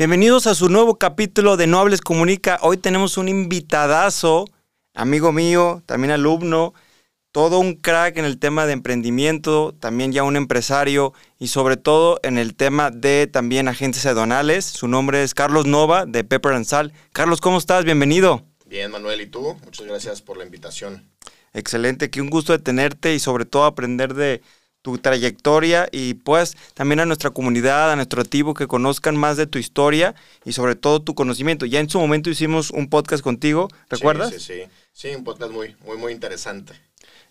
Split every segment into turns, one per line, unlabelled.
Bienvenidos a su nuevo capítulo de Nobles Comunica. Hoy tenemos un invitadazo, amigo mío, también alumno, todo un crack en el tema de emprendimiento, también ya un empresario y sobre todo en el tema de también agentes aduanales. Su nombre es Carlos Nova de Pepper and Sal. Carlos, ¿cómo estás? Bienvenido.
Bien, Manuel, ¿y tú? Muchas gracias por la invitación.
Excelente, que un gusto de tenerte y sobre todo aprender de tu trayectoria y pues también a nuestra comunidad, a nuestro activo, que conozcan más de tu historia y sobre todo tu conocimiento. Ya en su momento hicimos un podcast contigo, ¿recuerdas?
Sí, sí, sí. Sí, un podcast muy, muy, muy interesante.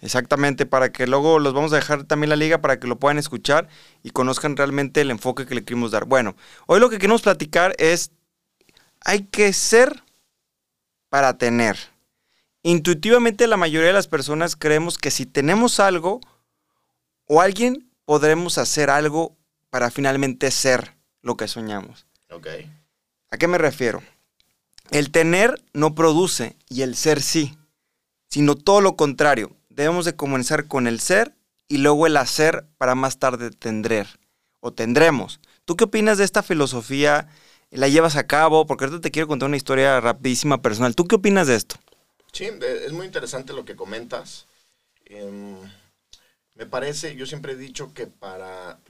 Exactamente, para que luego los vamos a dejar también la liga para que lo puedan escuchar y conozcan realmente el enfoque que le queremos dar. Bueno, hoy lo que queremos platicar es, hay que ser para tener. Intuitivamente la mayoría de las personas creemos que si tenemos algo, o alguien podremos hacer algo para finalmente ser lo que soñamos.
Ok.
¿A qué me refiero? El tener no produce y el ser sí, sino todo lo contrario. Debemos de comenzar con el ser y luego el hacer para más tarde tendrer o tendremos. ¿Tú qué opinas de esta filosofía? ¿La llevas a cabo? Porque ahorita te quiero contar una historia rapidísima personal. ¿Tú qué opinas de esto?
Sí, es muy interesante lo que comentas. Em, me parece, yo siempre he dicho que para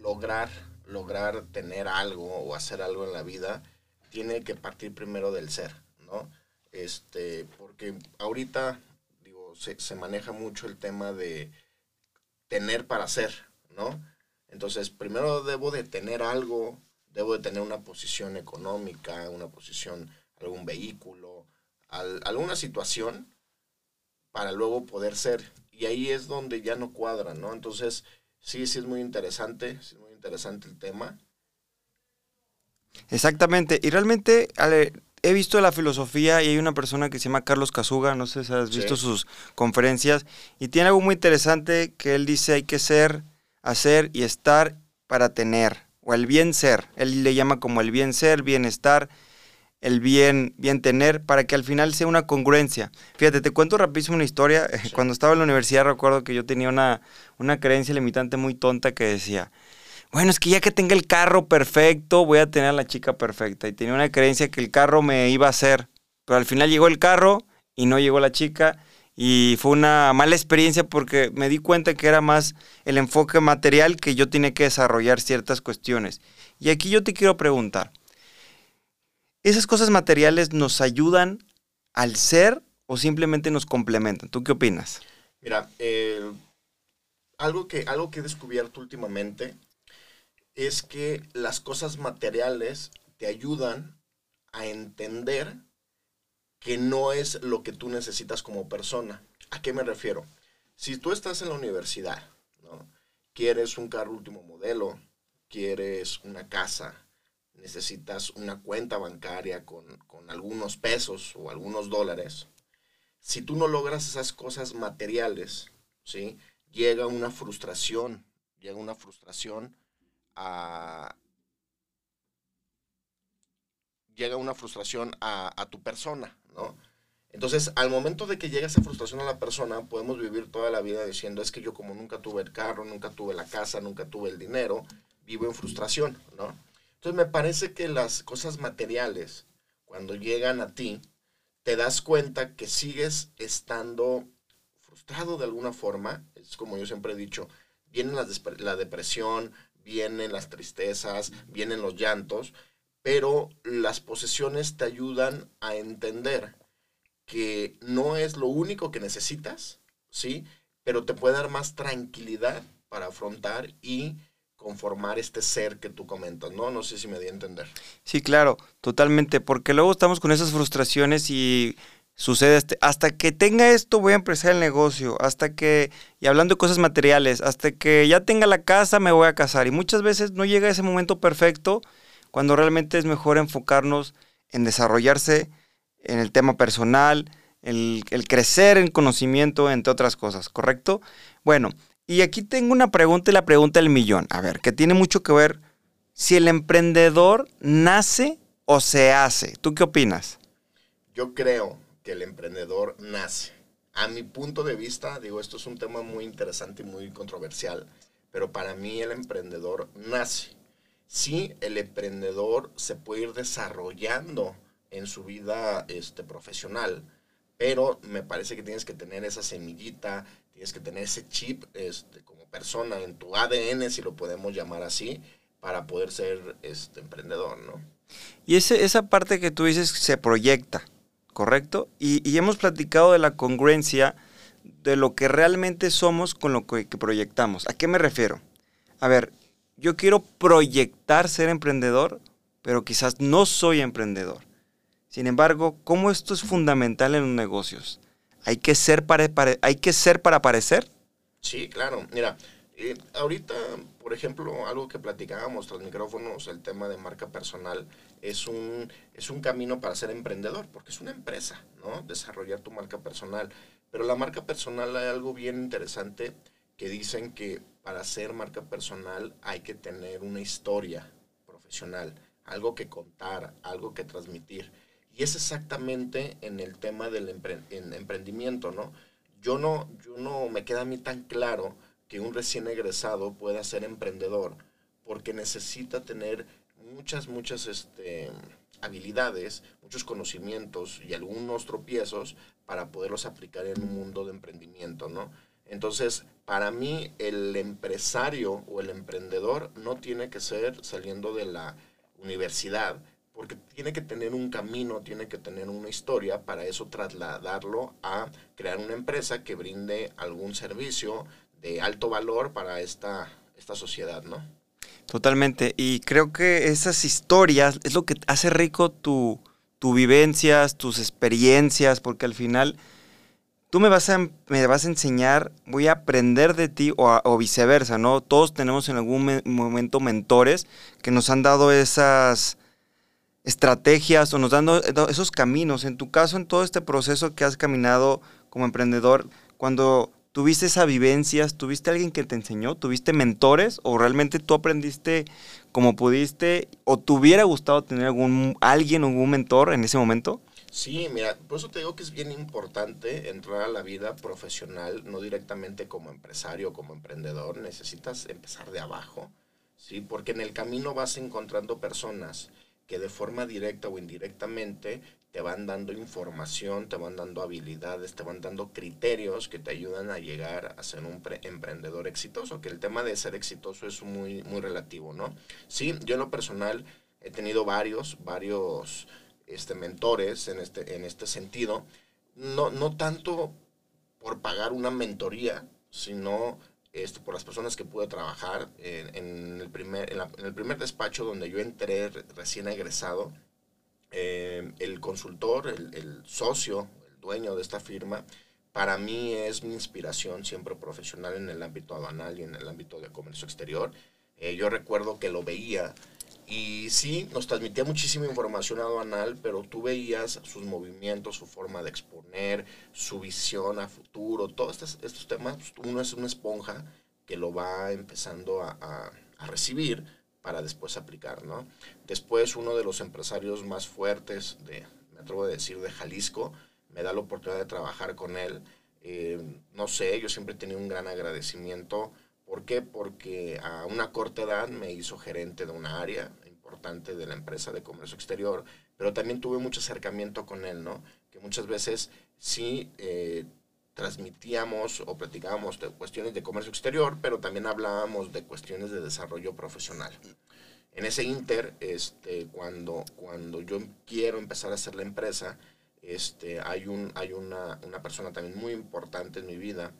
lograr, lograr tener algo o hacer algo en la vida, tiene que partir primero del ser, ¿no? Este, porque ahorita, digo, se, se maneja mucho el tema de tener para ser, ¿no? Entonces, primero debo de tener algo, debo de tener una posición económica, una posición, algún vehículo, al, alguna situación para luego poder ser y ahí es donde ya no cuadra, ¿no? Entonces, sí, sí es muy interesante, sí es muy interesante el tema.
Exactamente, y realmente he visto la filosofía y hay una persona que se llama Carlos Casuga, no sé si has visto sus conferencias, y tiene algo muy interesante que él dice hay que ser, hacer y estar para tener, o el bien ser, él le llama como el bien ser, bienestar, el bien, bien tener, para que al final sea una congruencia. Fíjate, te cuento rapidísimo una historia. Cuando estaba en la universidad recuerdo que yo tenía una, una creencia limitante muy tonta que decía, bueno, es que ya que tenga el carro perfecto, voy a tener a la chica perfecta. Y tenía una creencia que el carro me iba a hacer. Pero al final llegó el carro y no llegó la chica. Y fue una mala experiencia porque me di cuenta que era más el enfoque material que yo tenía que desarrollar ciertas cuestiones. Y aquí yo te quiero preguntar, ¿Esas cosas materiales nos ayudan al ser o simplemente nos complementan? ¿Tú qué opinas?
Mira, eh, algo, que, algo que he descubierto últimamente es que las cosas materiales te ayudan a entender que no es lo que tú necesitas como persona. ¿A qué me refiero? Si tú estás en la universidad, ¿no? quieres un carro último modelo, quieres una casa, necesitas una cuenta bancaria con, algunos pesos o algunos dólares, si tú no logras esas cosas materiales, ¿sí? llega una frustración, llega una frustración a... Llega una frustración a, a tu persona, ¿no? Entonces, al momento de que llega esa frustración a la persona, podemos vivir toda la vida diciendo, es que yo como nunca tuve el carro, nunca tuve la casa, nunca tuve el dinero, vivo en frustración, ¿no? Entonces me parece que las cosas materiales, cuando llegan a ti, te das cuenta que sigues estando frustrado de alguna forma. Es como yo siempre he dicho, viene la depresión, vienen las tristezas, vienen los llantos, pero las posesiones te ayudan a entender que no es lo único que necesitas, ¿sí? Pero te puede dar más tranquilidad para afrontar y conformar este ser que tú comentas, ¿no? No sé si me di a entender.
Sí, claro, totalmente, porque luego estamos con esas frustraciones y sucede este, hasta que tenga esto voy a empezar el negocio, hasta que, y hablando de cosas materiales, hasta que ya tenga la casa me voy a casar. Y muchas veces no llega ese momento perfecto cuando realmente es mejor enfocarnos en desarrollarse en el tema personal, el, el crecer en conocimiento, entre otras cosas, ¿correcto? Bueno, y aquí tengo una pregunta y la pregunta del millón. A ver, que tiene mucho que ver si el emprendedor nace o se hace. ¿Tú qué opinas?
Yo creo que el emprendedor nace. A mi punto de vista, digo, esto es un tema muy interesante y muy controversial, pero para mí el emprendedor nace. sí, el emprendedor se puede ir desarrollando en su vida este, profesional, pero me parece que tienes que tener esa semillita, tienes que tener ese chip este, como persona en tu ADN, si lo podemos llamar así, para poder ser este, emprendedor, ¿no?
Y ese, esa parte que tú dices se proyecta, ¿correcto? Y, y, hemos platicado de la congruencia de lo que realmente somos con lo que, que proyectamos. ¿A qué me refiero? A ver, yo quiero proyectar ser emprendedor, pero quizás no soy emprendedor. Sin embargo, ¿cómo esto es fundamental en los negocios? ¿Hay que ser para, hay que ser para parecer?
Sí, claro. Mira, eh, ahorita, por ejemplo, algo que platicábamos tras micrófonos, el tema de marca personal, es un, es un camino para ser emprendedor, porque es una empresa, ¿no? Desarrollar tu marca personal. Pero la marca personal hay algo bien interesante que dicen que para ser marca personal hay que tener una historia profesional, algo que contar, algo que transmitir. Y es exactamente en el tema del emprendimiento, ¿no? Yo no, yo no me queda a mí tan claro que un recién egresado pueda ser emprendedor, porque necesita tener muchas, muchas este, habilidades, muchos conocimientos y algunos tropiezos para poderlos aplicar en un mundo de emprendimiento, ¿no? Entonces, para mí, el empresario o el emprendedor no tiene que ser saliendo de la universidad, porque tiene que tener un camino, tiene que tener una historia para eso trasladarlo a crear una empresa que brinde algún servicio de alto valor para esta, esta sociedad, ¿no?
Totalmente. Y creo que esas historias es lo que hace rico tu, tu vivencias, tus experiencias, porque al final tú me vas a, me vas a enseñar, voy a aprender de ti o, viceversa, ¿no? Todos tenemos en algún momento mentores que nos han dado esas estrategias o nos han dado esos caminos. En tu caso, en todo este proceso que has caminado como emprendedor, cuando tuviste esas vivencias, tuviste alguien que te enseñó, tuviste mentores o realmente tú aprendiste como pudiste o te hubiera gustado tener algún alguien algún mentor en ese momento?
Sí, mira, por eso te digo que es bien importante entrar a la vida profesional, no directamente como empresario como emprendedor, necesitas empezar de abajo, ¿sí? Porque en el camino vas encontrando personas que de forma directa o indirectamente te van dando información, te van dando habilidades, te van dando criterios que te ayudan a llegar a ser un emprendedor exitoso, que el tema de ser exitoso es muy, muy relativo, ¿no? Sí, yo en lo personal he tenido varios, varios este, mentores en este, en este sentido, no, no tanto por pagar una mentoría, sino este, por las personas que pude trabajar en, el, primer, en, el primer despacho donde yo entré recién egresado, eh, el consultor, el, socio, el dueño de esta firma, para mí es mi inspiración siempre profesional en el ámbito aduanal y en el ámbito de comercio exterior. Eh, yo recuerdo que lo veía y sí, nos transmitía muchísima información aduanal, pero tú veías sus movimientos, su forma de exponer, su visión a futuro, todos estos, temas, pues, uno es una esponja que lo va empezando a, recibir para después aplicar. Después uno de los empresarios más fuertes de, me atrevo a decir, de Jalisco, me da la oportunidad de trabajar con él. Eh, no sé, yo siempre he tenido un gran agradecimiento ¿Por qué? Porque a una corta edad me hizo gerente de una área importante de la empresa de comercio exterior, pero también tuve mucho acercamiento con él, ¿no? Que muchas veces sí eh, transmitíamos o platicábamos de cuestiones de comercio exterior, pero también hablábamos de cuestiones de desarrollo profesional. En ese inter, este, cuando, cuando yo quiero empezar a hacer la empresa, este, hay, un, hay una, una persona también muy importante en mi vida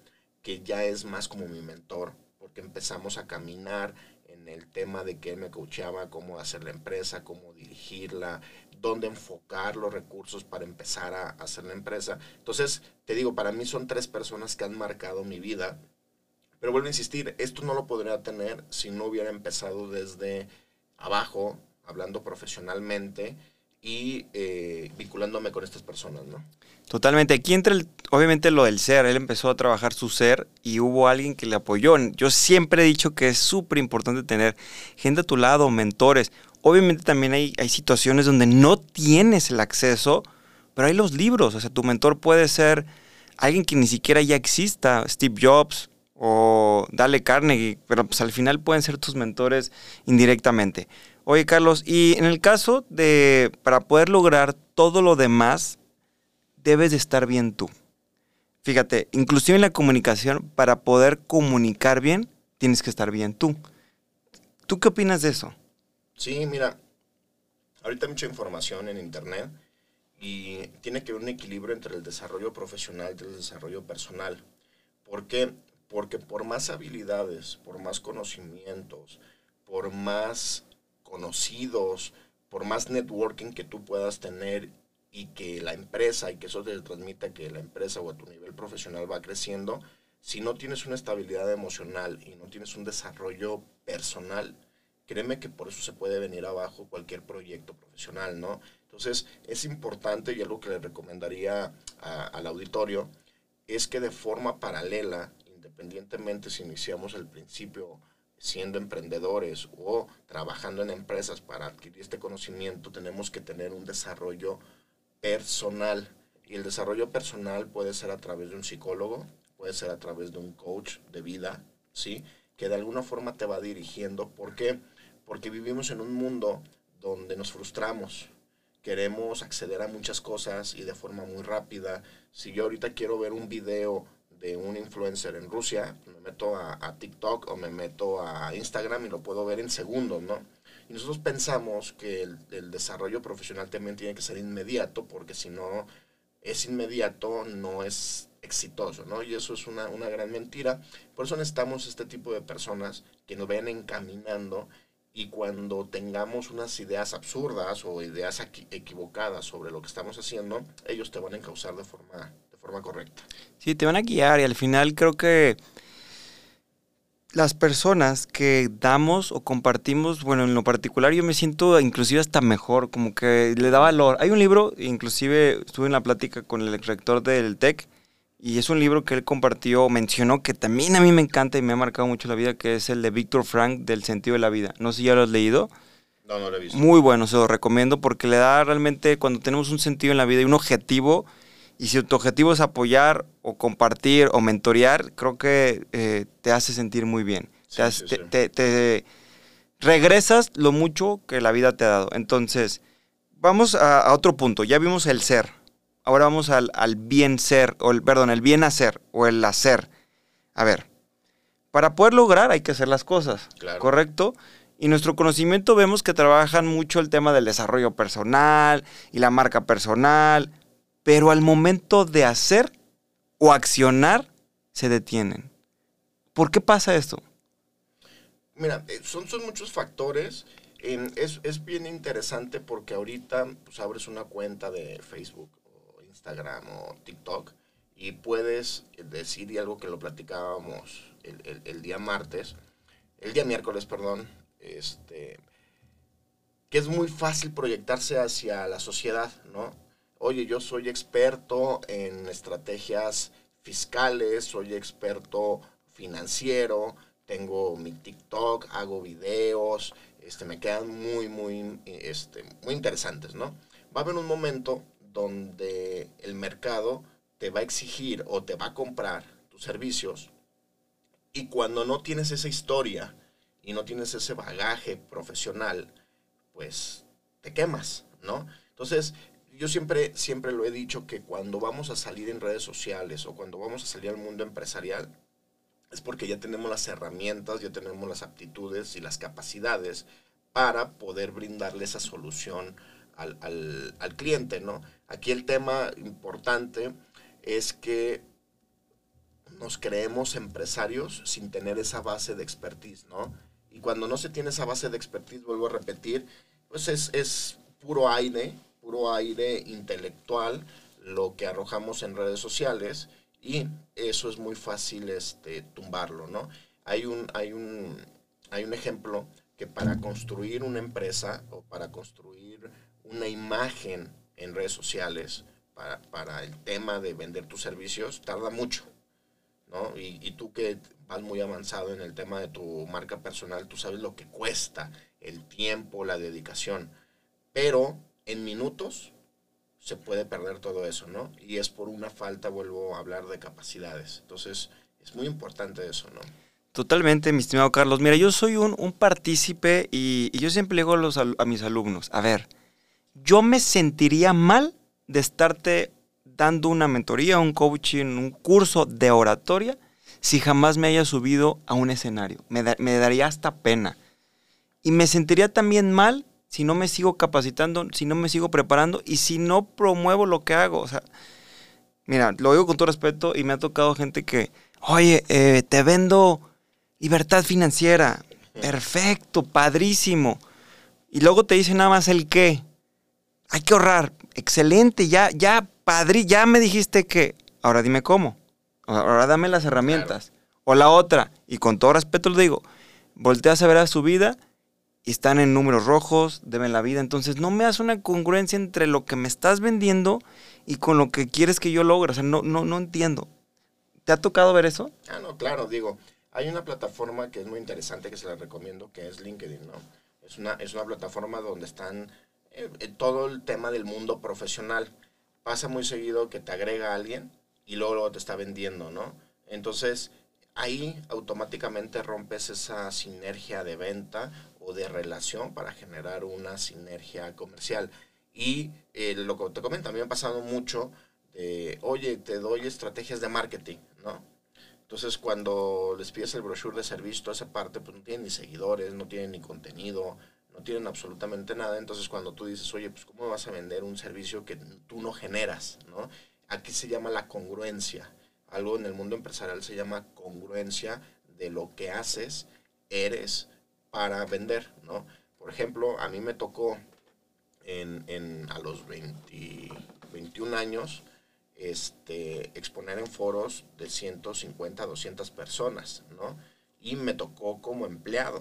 que ya es más como mi mentor, porque empezamos a caminar en el tema de que me coachaba cómo hacer la empresa, cómo dirigirla, dónde enfocar los recursos para empezar a hacer la empresa. Entonces, te digo, para mí son tres personas que han marcado mi vida. Pero vuelvo a insistir, esto no lo podría tener si no hubiera empezado desde abajo, hablando profesionalmente y eh, vinculándome con estas personas, ¿no?
Totalmente. Aquí entra el, obviamente lo del ser. Él empezó a trabajar su ser y hubo alguien que le apoyó. Yo siempre he dicho que es súper importante tener gente a tu lado, mentores. Obviamente también hay, hay situaciones donde no tienes el acceso, pero hay los libros. O sea, tu mentor puede ser alguien que ni siquiera ya exista. Steve Jobs, o Dale Carnegie, pero pues al final pueden ser tus mentores indirectamente. Oye, Carlos, y en el caso de, para poder lograr todo lo demás, debes de estar bien tú. Fíjate, inclusive en la comunicación, para poder comunicar bien, tienes que estar bien tú. ¿Tú qué opinas de eso?
Sí, mira, ahorita hay mucha información en Internet y tiene que haber un equilibrio entre el desarrollo profesional y el desarrollo personal. ¿Por qué? Porque por más habilidades, por más conocimientos, por más conocidos, por más networking que tú puedas tener y que la empresa y que eso te transmita que la empresa o a tu nivel profesional va creciendo, si no tienes una estabilidad emocional y no tienes un desarrollo personal, créeme que por eso se puede venir abajo cualquier proyecto profesional, ¿no? Entonces, es importante y algo que le recomendaría al auditorio es que de forma paralela, independientemente si iniciamos el principio siendo emprendedores o trabajando en empresas para adquirir este conocimiento, tenemos que tener un desarrollo personal. Y el desarrollo personal puede ser a través de un psicólogo, puede ser a través de un coach de vida, ¿sí? Que de alguna forma te va dirigiendo. ¿Por qué? Porque vivimos en un mundo donde nos frustramos, queremos acceder a muchas cosas y de forma muy rápida. Si yo ahorita quiero ver un video de un influencer en Rusia, me meto a, TikTok o me meto a Instagram y lo puedo ver en segundos, ¿no? Y nosotros pensamos que el, desarrollo profesional también tiene que ser inmediato, porque si no es inmediato, no es exitoso, ¿no? Y eso es una, una gran mentira. Por eso necesitamos este tipo de personas que nos vayan encaminando y cuando tengamos unas ideas absurdas o ideas equivocadas sobre lo que estamos haciendo, ellos te van a encauzar de forma, forma correcta.
Sí, te van a guiar y al final creo que las personas que damos o compartimos, bueno, en lo particular yo me siento inclusive hasta mejor, como que le da valor. Hay un libro, inclusive estuve en la plática con el rector del TEC, y es un libro que él compartió, mencionó que también a mí me encanta y me ha marcado mucho la vida, que es el de Víctor Frank del sentido de la vida. No sé si ya lo has leído.
No, no lo he visto.
Muy bueno, se lo recomiendo porque le da realmente, cuando tenemos un sentido en la vida y un objetivo, y si tu objetivo es apoyar o compartir o mentorear, creo que eh, te hace sentir muy bien. te, regresas lo mucho que la vida te ha dado. Entonces, vamos a, otro punto. Ya vimos el ser. Ahora vamos al, bien ser, o el, perdón, el bien hacer o el hacer. A ver, para poder lograr hay que hacer las cosas, ¿correcto? Y nuestro conocimiento vemos que trabajan mucho el tema del desarrollo personal y la marca personal, pero al momento de hacer o accionar, se detienen. ¿Por qué pasa esto?
Mira, eh, son, son muchos factores. es, es, bien interesante porque ahorita pues, abres una cuenta de Facebook o Instagram o TikTok y puedes decir y algo que lo platicábamos el, el, día martes, el día miércoles, perdón, este, que es muy fácil proyectarse hacia la sociedad, ¿no? Oye, yo soy experto en estrategias fiscales, soy experto financiero, tengo mi TikTok, hago videos, este, me quedan muy, muy, este, muy interesantes, ¿no? Va a haber un momento donde el mercado te va a exigir o te va a comprar tus servicios y cuando no tienes esa historia y no tienes ese bagaje profesional, pues te quemas, ¿no? Entonces, yo siempre, siempre lo he dicho que cuando vamos a salir en redes sociales o cuando vamos a salir al mundo empresarial, es porque ya tenemos las herramientas, ya tenemos las aptitudes y las capacidades para poder brindarle esa solución al, al cliente, ¿no? Aquí el tema importante es que nos creemos empresarios sin tener esa base de expertise, ¿no? Y cuando no se tiene esa base de expertise, vuelvo a repetir, pues es, es puro aire, aire intelectual lo que arrojamos en redes sociales y eso es muy fácil este, tumbarlo, ¿no? Hay un, hay, un, hay un ejemplo que para construir una empresa o para construir una imagen en redes sociales, para, para el tema de vender tus servicios, tarda mucho, ¿no? Y, tú que vas muy avanzado en el tema de tu marca personal, tú sabes lo que cuesta, el tiempo, la dedicación, pero en minutos se puede perder todo eso, ¿no? Y es por una falta, vuelvo a hablar de capacidades. Entonces, Es muy importante eso, ¿no?
Totalmente, mi estimado Carlos. Mira, yo soy un, un partícipe y, yo siempre digo a, los, a mis alumnos, a ver, yo me sentiría mal de estarte dando una mentoría, un coaching, un curso de oratoria, si jamás me haya subido a un escenario. Me, me daría hasta pena. Y me sentiría también mal si no me sigo capacitando, si no me sigo preparando y si no promuevo lo que hago. O sea, mira, lo digo con todo respeto y me ha tocado gente que, oye, eh, te vendo libertad financiera. Perfecto, padrísimo. Y luego te dice nada más el qué. Hay que ahorrar. Excelente, ya, ya, padrí, ya me dijiste que. Ahora dime cómo. Ahora dame las herramientas. Claro. O la otra, y con todo respeto lo digo, volteas a ver a su vida y están en números rojos, deben la vida. Entonces no me hace una congruencia entre lo que me estás vendiendo y con lo que quieres que yo logre. O sea, no, no, no entiendo. ¿Te ha tocado ver eso?
Ah, no, claro, digo, hay una plataforma que es muy interesante que se la recomiendo, que es LinkedIn, ¿no? Es una, es una plataforma donde están eh, todo el tema del mundo profesional. Pasa muy seguido que te agrega alguien y luego, luego te está vendiendo, ¿no? Entonces, ahí automáticamente rompes esa sinergia de venta de relación para generar una sinergia comercial. Y eh, lo que te mí me ha pasado mucho de, oye, te doy estrategias de marketing, ¿no? Entonces, cuando les pides el brochure de servicio, toda esa parte, pues no tienen ni seguidores, no tienen ni contenido, no tienen absolutamente nada. Entonces, cuando tú dices, oye, pues ¿cómo vas a vender un servicio que tú no generas, ¿no? Aquí se llama la congruencia. Algo en el mundo empresarial se llama congruencia de lo que haces, eres para vender, ¿no? Por ejemplo, a mí me tocó en, en a los 20, 21 años este, exponer en foros de 150, 200 personas, ¿no? Y me tocó como empleado.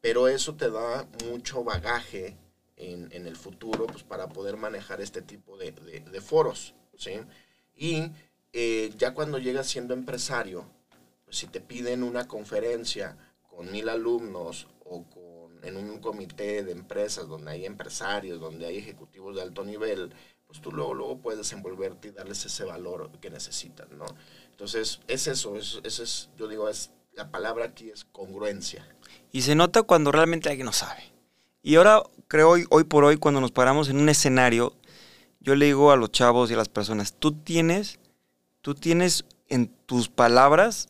Pero eso te da mucho bagaje en, en el futuro pues, para poder manejar este tipo de, de, de foros, ¿sí? Y eh, ya cuando llegas siendo empresario, pues si te piden una conferencia con mil alumnos o con, en un comité de empresas donde hay empresarios, donde hay ejecutivos de alto nivel, pues tú luego, luego puedes desenvolverte y darles ese valor que necesitan, ¿no? Entonces, es eso, es, eso es, yo digo, es, la palabra aquí es congruencia.
Y se nota cuando realmente alguien no sabe. Y ahora, creo, hoy, hoy por hoy, cuando nos paramos en un escenario, yo le digo a los chavos y a las personas, tú tienes, tú tienes en tus palabras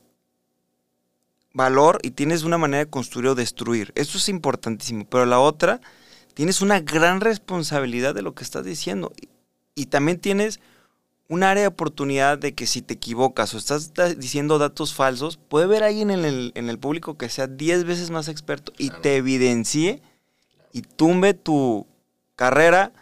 valor y tienes una manera de construir o destruir. Eso es importantísimo. Pero la otra, tienes una gran responsabilidad de lo que estás diciendo. Y también tienes un área de oportunidad de que si te equivocas o estás diciendo datos falsos, puede haber alguien en el, en el público que sea 10 veces más experto y claro. te evidencie y tumbe tu carrera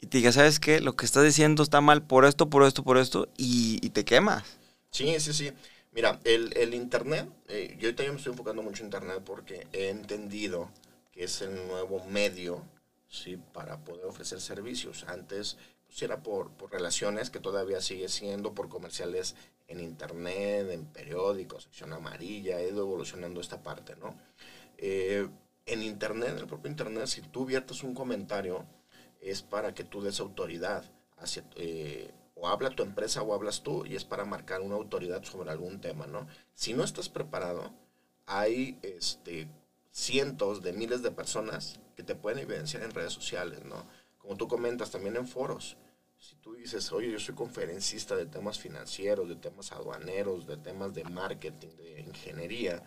y te diga, ¿sabes qué? Lo que estás diciendo está mal por esto, por esto, por esto, y, y te quemas.
Sí, sí, sí. Mira, el, el Internet, eh, yo también me estoy enfocando mucho en Internet porque he entendido que es el nuevo medio ¿sí? para poder ofrecer servicios. Antes pues, era por, por, relaciones, que todavía sigue siendo, por comerciales en Internet, en periódicos, sección amarilla, he ido evolucionando esta parte, ¿no? Eh, en Internet, en el propio Internet, si tú viertes un comentario, es para que tú des autoridad hacia... Eh, o habla tu empresa o hablas tú y es para marcar una autoridad sobre algún tema, ¿no? Si no estás preparado, hay este, cientos de miles de personas que te pueden evidenciar en redes sociales, ¿no? Como tú comentas, también en foros. Si tú dices, oye, yo soy conferencista de temas financieros, de temas aduaneros, de temas de marketing, de ingeniería,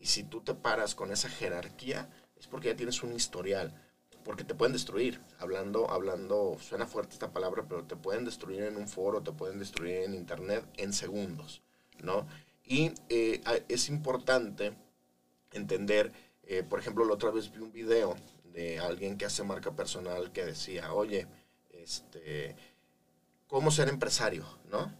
y si tú te paras con esa jerarquía, es porque ya tienes un historial porque te pueden destruir. Hablando, hablando, suena fuerte esta palabra, pero te pueden destruir en un foro, te pueden destruir en internet en segundos, ¿no? Y eh, es importante entender, eh, por ejemplo, la otra vez vi un video de alguien que hace marca personal que decía, oye, este, ¿cómo ser empresario, no?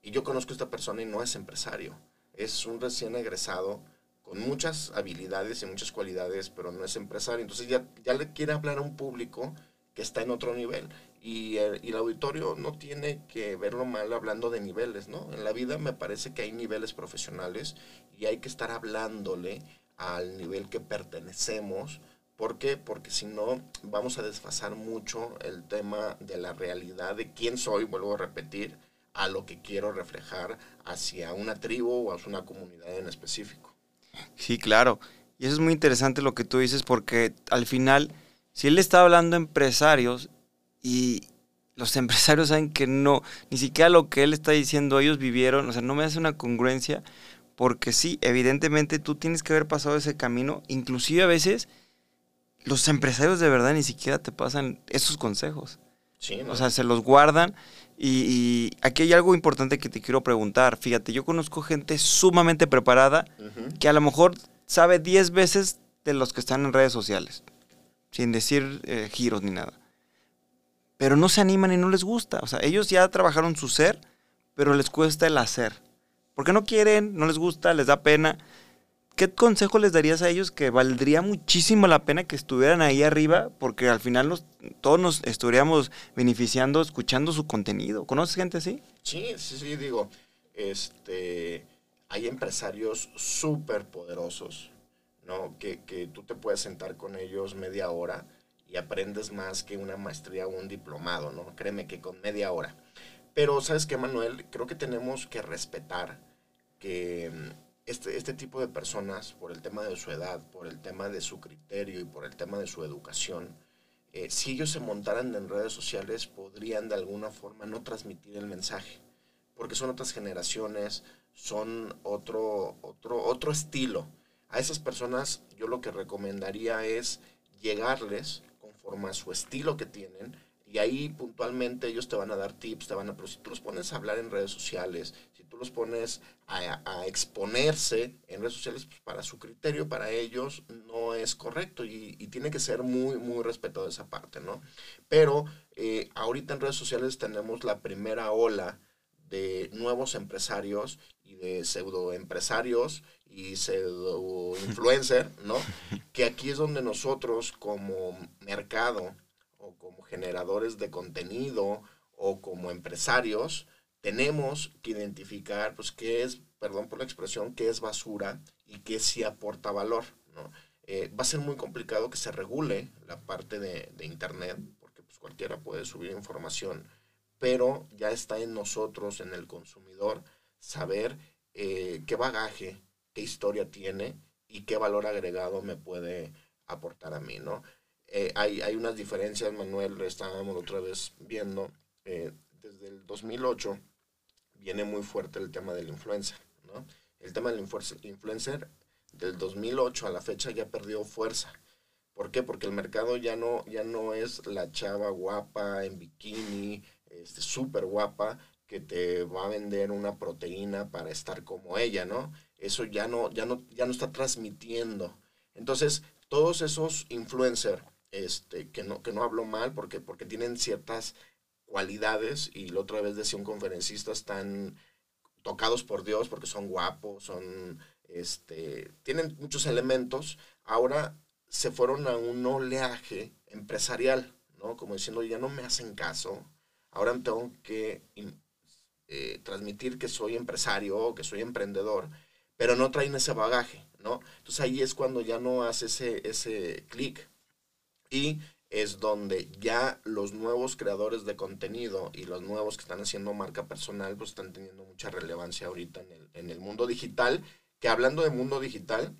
Y yo conozco a esta persona y no es empresario, es un recién egresado con muchas habilidades y muchas cualidades, pero no es empresario. Entonces ya, ya le quiere hablar a un público que está en otro nivel. Y el, y el, auditorio no tiene que verlo mal hablando de niveles, ¿no? En la vida me parece que hay niveles profesionales y hay que estar hablándole al nivel que pertenecemos. ¿Por qué? Porque si no, vamos a desfasar mucho el tema de la realidad de quién soy, vuelvo a repetir, a lo que quiero reflejar hacia una tribu o hacia una comunidad en específico.
Sí, claro. Y eso es muy interesante lo que tú dices porque al final, si él está hablando a empresarios y los empresarios saben que no, ni siquiera lo que él está diciendo ellos vivieron, o sea, no me hace una congruencia porque sí, evidentemente tú tienes que haber pasado ese camino, inclusive a veces los empresarios de verdad ni siquiera te pasan esos consejos.
Sí, ¿no?
O sea, se los guardan. Y, y aquí hay algo importante que te quiero preguntar. Fíjate, yo conozco gente sumamente preparada que a lo mejor sabe 10 veces de los que están en redes sociales, sin decir eh, giros ni nada. Pero no se animan y no les gusta. O sea, ellos ya trabajaron su ser, pero les cuesta el hacer. Porque no quieren, no les gusta, les da pena. ¿Qué consejo les darías a ellos que valdría muchísimo la pena que estuvieran ahí arriba? Porque al final todos nos estaríamos beneficiando escuchando su contenido. ¿Conoces gente así?
Sí, sí, sí, digo, este, hay empresarios súper poderosos, ¿no? Que, que tú te puedes sentar con ellos media hora y aprendes más que una maestría o un diplomado, ¿no? Créeme que con media hora. Pero, ¿sabes qué, Manuel? Creo que tenemos que respetar que este, este tipo de personas, por el tema de su edad, por el tema de su criterio y por el tema de su educación, eh, si ellos se montaran en redes sociales, podrían de alguna forma no transmitir el mensaje, porque son otras generaciones, son otro, otro, otro estilo. A esas personas yo lo que recomendaría es llegarles conforme a su estilo que tienen y ahí puntualmente ellos te van a dar tips, te van a, pero si tú los pones a hablar en redes sociales, si tú los pones a, a exponerse en redes sociales, pues para su criterio, para ellos, no es correcto y, y tiene que ser muy, muy respetado esa parte, ¿no? Pero eh, ahorita en redes sociales tenemos la primera ola de nuevos empresarios y de pseudo empresarios y pseudo influencer, ¿no? Que aquí es donde nosotros como mercado o como generadores de contenido o como empresarios tenemos que identificar pues qué es, perdón por la expresión, qué es basura y qué sí aporta valor, ¿no? Eh, va a ser muy complicado que se regule la parte de, de internet porque pues cualquiera puede subir información pero ya está en nosotros, en el consumidor, saber eh, qué bagaje, qué historia tiene y qué valor agregado me puede aportar a mí, ¿no? Eh, hay, hay unas diferencias, Manuel, estábamos otra vez viendo, eh, desde el 2008 viene muy fuerte el tema del influencer, ¿no? El tema del influencer, del 2008 a la fecha ya perdió fuerza. ¿Por qué? Porque el mercado ya no, ya no es la chava guapa en bikini, este, súper guapa, que te va a vender una proteína para estar como ella, ¿no? Eso ya no, ya no, ya no está transmitiendo. Entonces, todos esos influencers, este, que no, que no hablo mal porque, porque tienen ciertas cualidades, y la otra vez decía un conferencista, están tocados por Dios porque son guapos, son, este, tienen muchos elementos, ahora se fueron a un oleaje empresarial, ¿no? Como diciendo, ya no me hacen caso, ahora tengo que eh, transmitir que soy empresario, que soy emprendedor, pero no traen ese bagaje, ¿no? Entonces ahí es cuando ya no hace ese, ese clic y es donde ya los nuevos creadores de contenido y los nuevos que están haciendo marca personal pues están teniendo mucha relevancia ahorita en el, en el mundo digital, que hablando de mundo digital,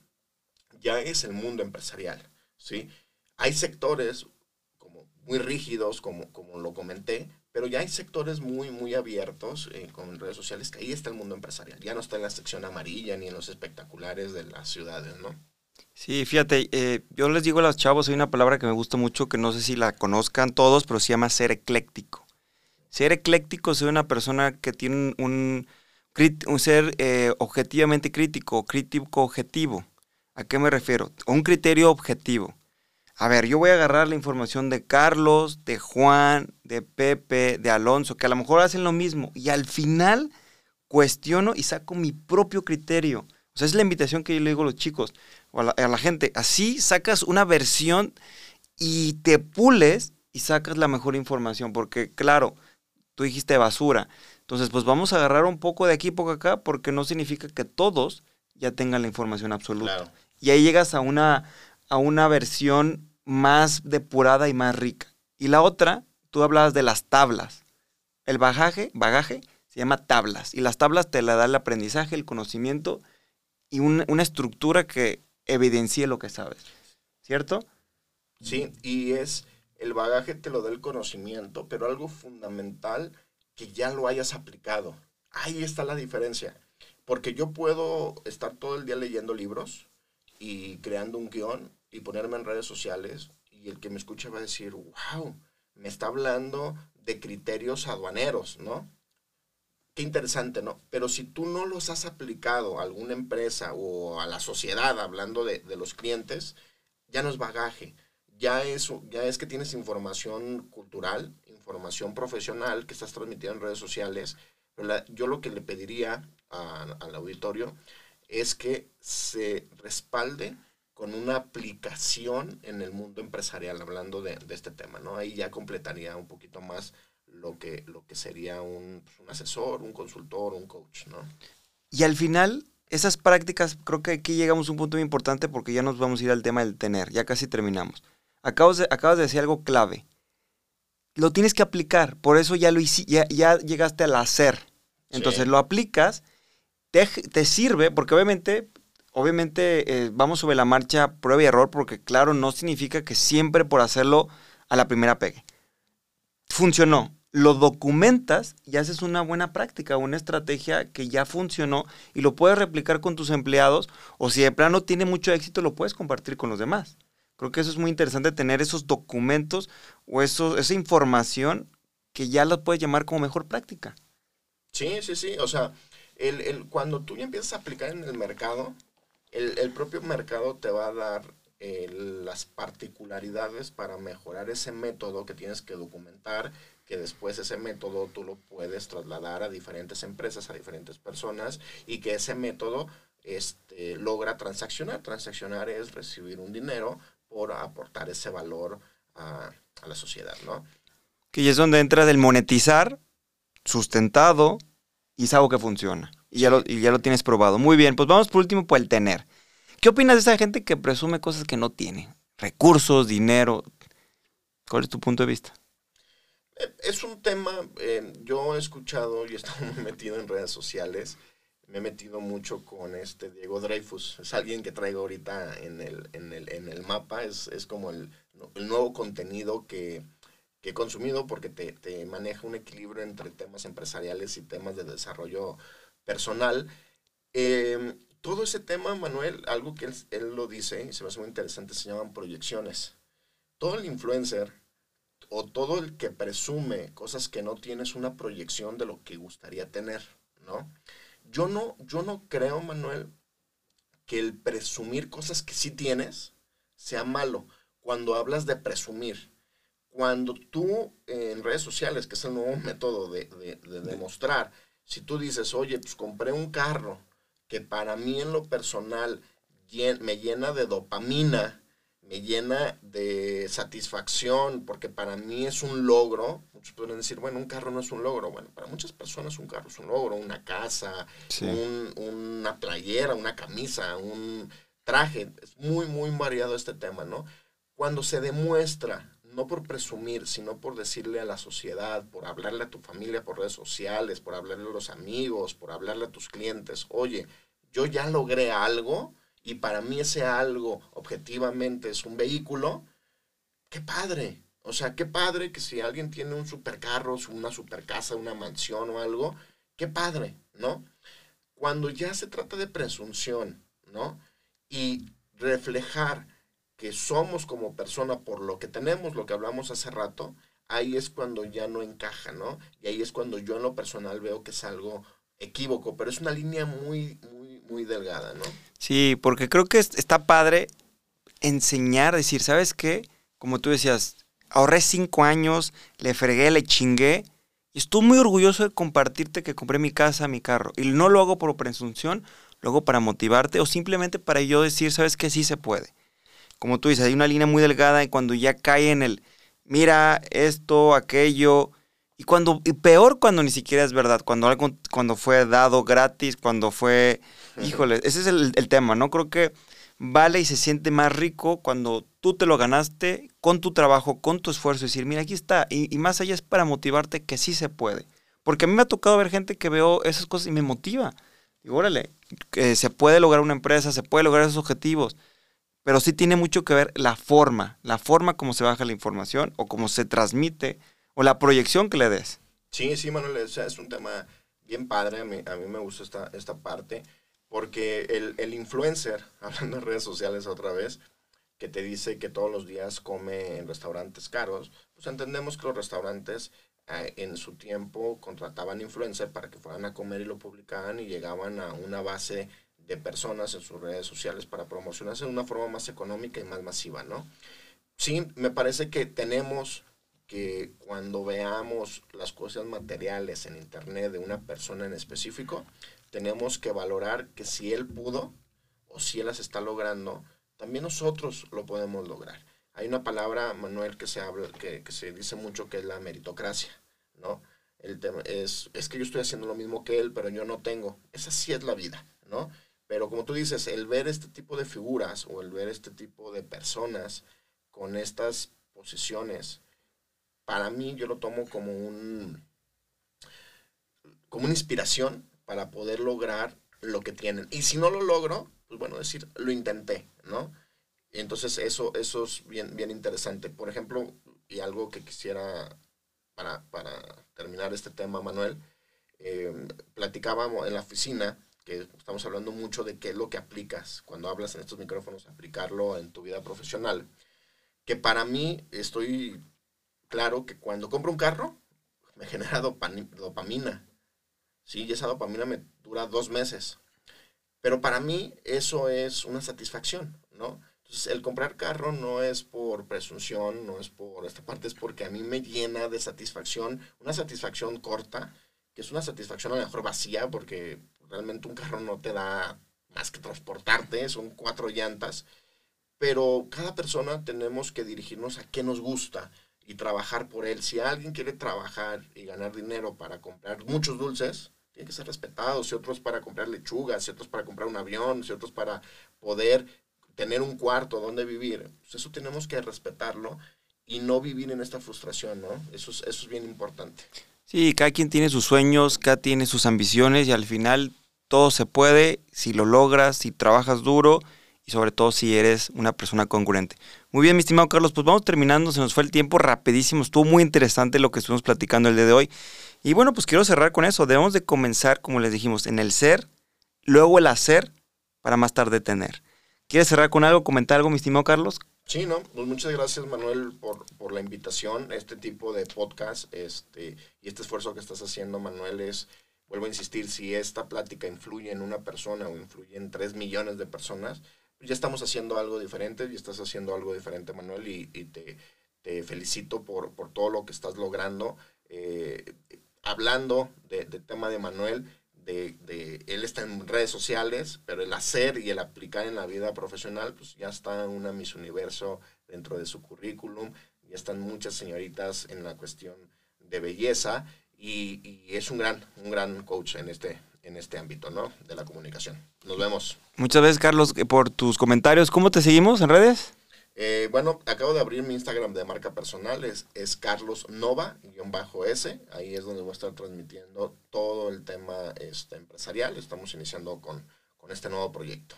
ya es el mundo empresarial, ¿sí? Hay sectores como muy rígidos, como, como lo comenté, pero ya hay sectores muy, muy abiertos eh, con redes sociales, que ahí está el mundo empresarial. Ya no está en la sección amarilla ni en los espectaculares de las ciudades, ¿no?
Sí, fíjate, eh, yo les digo a los chavos, hay una palabra que me gusta mucho, que no sé si la conozcan todos, pero se llama ser ecléctico. Ser ecléctico ser una persona que tiene un, un, un ser eh, objetivamente crítico, crítico objetivo. ¿A qué me refiero? Un criterio objetivo. A ver, yo voy a agarrar la información de Carlos, de Juan, de Pepe, de Alonso, que a lo mejor hacen lo mismo, y al final cuestiono y saco mi propio criterio. O sea, es la invitación que yo le digo a los chicos o a la, a la gente. Así sacas una versión y te pules y sacas la mejor información, porque claro, tú dijiste basura. Entonces, pues vamos a agarrar un poco de aquí, poco acá, porque no significa que todos ya tengan la información absoluta.
Claro.
Y ahí llegas a una, a una versión más depurada y más rica. Y la otra, tú hablabas de las tablas. El bagaje, bagaje Se llama tablas. Y las tablas te la da el aprendizaje, el conocimiento y una estructura que evidencie lo que sabes. ¿Cierto?
Sí, y es el bagaje te lo da el conocimiento, pero algo fundamental que ya lo hayas aplicado. Ahí está la diferencia. Porque yo puedo estar todo el día leyendo libros y creando un guion y ponerme en redes sociales y el que me escuche va a decir, wow, me está hablando de criterios aduaneros, ¿no? Qué interesante, ¿no? Pero si tú no los has aplicado a alguna empresa o a la sociedad, hablando de, de los clientes, ya no es bagaje, ya es, ya es que tienes información cultural, información profesional que estás transmitiendo en redes sociales. yo lo que le pediría al auditorio es que se respalde con una aplicación en el mundo empresarial, hablando de, este tema, ¿no? Ahí ya completaría un poquito más lo que, lo que sería un, pues, un asesor, un consultor, un coach, ¿no?
Y al final, esas prácticas, creo que aquí llegamos a un punto muy importante porque ya nos vamos a ir al tema del tener, ya casi terminamos. Acabas de, acabas de decir algo clave. Lo tienes que aplicar, por eso ya, lo ya, ya llegaste al hacer. Entonces lo aplicas, te, te, sirve, porque obviamente, obviamente eh, vamos sobre la marcha prueba y error, porque claro, no significa que siempre por hacerlo a la primera pegue. Funcionó, lo documentas y haces una buena práctica, una estrategia que ya funcionó y lo puedes replicar con tus empleados o si de plano tiene mucho éxito lo puedes compartir con los demás. Creo que eso es muy interesante, tener esos documentos o eso, esa información que ya la puedes llamar como mejor práctica.
Sí, sí, sí. O sea, el, el, cuando tú ya empiezas a aplicar en el mercado, el, el propio mercado te va a dar eh, las particularidades para mejorar ese método que tienes que documentar, que después ese método tú lo puedes trasladar a diferentes empresas, a diferentes personas, y que ese método este, logra transaccionar. Transaccionar es recibir un dinero por aportar ese valor a, la sociedad, ¿no?
Que es donde entra del monetizar, sustentado, y es algo que funciona. Y ya, lo, y ya lo tienes probado. Muy bien, pues vamos por último por el tener. ¿Qué opinas de esa gente que presume cosas que no tiene? Recursos, dinero. ¿Cuál es tu punto de vista?
Es un tema, eh, yo he escuchado y he estado metido en redes sociales me he metido mucho con este Diego Dreyfus. Es alguien que traigo ahorita en el, en el, en el mapa. Es, es como el, el, nuevo contenido que, que, he consumido porque te, te, maneja un equilibrio entre temas empresariales y temas de desarrollo personal. Em, todo ese tema, Manuel, algo que él, él, lo dice y se me hace muy interesante, se llaman proyecciones. Todo el influencer o todo el que presume cosas que no tienes una proyección de lo que gustaría tener, ¿no? Yo no, yo no creo, Manuel, que el presumir cosas que sí tienes sea malo. Cuando hablas de presumir, cuando tú en redes sociales, que es el nuevo método de, de demostrar, si tú dices, oye, pues compré un carro que para mí en lo personal me llena de dopamina, me llena de satisfacción, porque para mí es un logro. Muchos pueden decir, bueno, un carro no es un logro. Bueno, para muchas personas un carro es un logro, una casa, una playera, una camisa, un traje. Es muy, muy variado este tema, ¿no? Cuando se demuestra, no por presumir, sino por decirle a la sociedad, por hablarle a tu familia por redes sociales, por hablarle a los amigos, por hablarle a tus clientes, oye, yo ya logré algo, y para mí ese algo objetivamente es un vehículo, qué padre. O sea, qué padre que si alguien tiene un supercarro, una supercasa, una mansión o algo, qué padre, ¿no? Cuando ya se trata de presunción, ¿no? Y reflejar que somos como persona por lo que tenemos, lo que hablamos hace rato, ahí es cuando ya no encaja, ¿no? Y ahí es cuando yo en lo personal veo que es algo equívoco, pero es una línea muy, muy, muy delgada, ¿no?
Sí, porque creo que está padre enseñar, decir, ¿sabes qué? Como tú decías, ahorré cinco años, le fregué, le chingué, y estoy muy orgulloso de compartirte que compré mi casa, mi carro. Y no lo hago por presunción, lo hago para motivarte o simplemente para yo decir, ¿sabes qué? Sí se puede. Como tú dices, hay una línea muy delgada y cuando ya cae en el, mira, esto, aquello, y cuando, y peor cuando ni siquiera es verdad, cuando algo, cuando fue dado gratis, cuando fue Híjole, ese es el, tema, ¿no? Creo que vale y se siente más rico cuando tú te lo ganaste con tu trabajo, con tu esfuerzo, y decir, mira, aquí está. Y, más allá es para motivarte que sí se puede. Porque a mí me ha tocado ver gente que veo esas cosas y me motiva. Digo, órale, que se puede lograr una empresa, se puede lograr esos objetivos. Pero sí tiene mucho que ver la forma, la forma como se baja la información o cómo se transmite o la proyección que le des.
Sí, sí, Manuel, es un tema bien padre, a mí, a mí me gusta esta, esta parte, porque el, el influencer, hablando de redes sociales otra vez, que te dice que todos los días come en restaurantes caros, pues entendemos que los restaurantes eh, en su tiempo contrataban influencer para que fueran a comer y lo publicaban y llegaban a una base de personas en sus redes sociales para promocionarse de una forma más económica y más masiva, ¿no? Sí, me parece que tenemos que cuando veamos las cosas materiales en internet de una persona en específico, tenemos que valorar que si él pudo o si él las está logrando, también nosotros lo podemos lograr. Hay una palabra, Manuel, que se habla, que, se dice mucho que es la meritocracia, ¿no? El tema es, es que yo estoy haciendo lo mismo que él, pero yo no tengo. Esa sí es la vida, ¿no? Pero como tú dices, el ver este tipo de figuras o el ver este tipo de personas con estas posiciones, para mí yo lo tomo como un como una inspiración para poder lograr lo que tienen. Y si no lo logro, pues bueno, decir, lo intenté, ¿no? entonces eso, eso es bien, bien interesante. Por ejemplo, y algo que quisiera para, para terminar este tema, Manuel, eh, platicábamos en la oficina que estamos hablando mucho de qué es lo que aplicas cuando hablas en estos micrófonos, aplicarlo en tu vida profesional. Que para mí estoy claro que cuando compro un carro me genera dopamina. Sí, y esa dopamina me dura dos meses. Pero para mí eso es una satisfacción, ¿no? Entonces, el comprar carro no es por presunción, no es por esta parte, es porque a mí me llena de satisfacción, una satisfacción corta, que es una satisfacción a lo mejor vacía, porque realmente un carro no te da más que transportarte, son cuatro llantas, pero cada persona tenemos que dirigirnos a qué nos gusta y trabajar por él. Si alguien quiere trabajar y ganar dinero para comprar muchos dulces, tiene que ser respetado, si otros para comprar lechugas, si otros para comprar un avión, si otros para poder tener un cuarto donde vivir, pues eso tenemos que respetarlo y no vivir en esta frustración, ¿no? Eso es, eso es bien importante.
Sí, cada quien tiene sus sueños, cada tiene sus ambiciones y al final todo se puede si lo logras, si trabajas duro y sobre todo si eres una persona congruente. Muy bien, mi estimado Carlos, pues vamos terminando, se nos fue el tiempo rapidísimo, estuvo muy interesante lo que estuvimos platicando el día de hoy. Y bueno, pues quiero cerrar con eso, debemos de comenzar, como les dijimos, en el ser, luego el hacer, para más tarde tener. ¿Quieres cerrar con algo, comentar algo, mi estimado Carlos?
Sí, no, pues muchas gracias Manuel por, por, la invitación, este tipo de podcast este, y este esfuerzo que estás haciendo Manuel es, vuelvo a insistir, si esta plática influye en una persona o influye en tres millones de personas, ya estamos haciendo algo diferente y estás haciendo algo diferente, Manuel, y, te, felicito por, todo lo que estás logrando. Eh, hablando del tema de Manuel, de, él está en redes sociales, pero el hacer y el aplicar en la vida profesional, pues ya está una Miss Universo dentro de su currículum, ya están muchas señoritas en la cuestión de belleza y, y es un gran, un gran coach en este, en este ámbito, ¿no? De la comunicación. Nos vemos.
Muchas gracias, Carlos, por tus comentarios. ¿Cómo te seguimos en redes?
Eh, bueno, acabo de abrir mi Instagram de marca personal, es, es Carlos Nova-S. Ahí es donde voy a estar transmitiendo todo el tema este, empresarial. Estamos iniciando con, con este nuevo proyecto.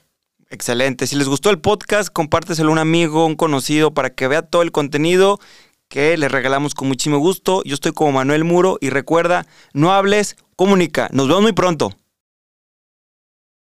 Excelente. Si les gustó el podcast, compárteselo a un amigo, un conocido, para que vea todo el contenido que les regalamos con muchísimo gusto. Yo estoy como Manuel Muro y recuerda, no hables, comunica. Nos vemos muy pronto.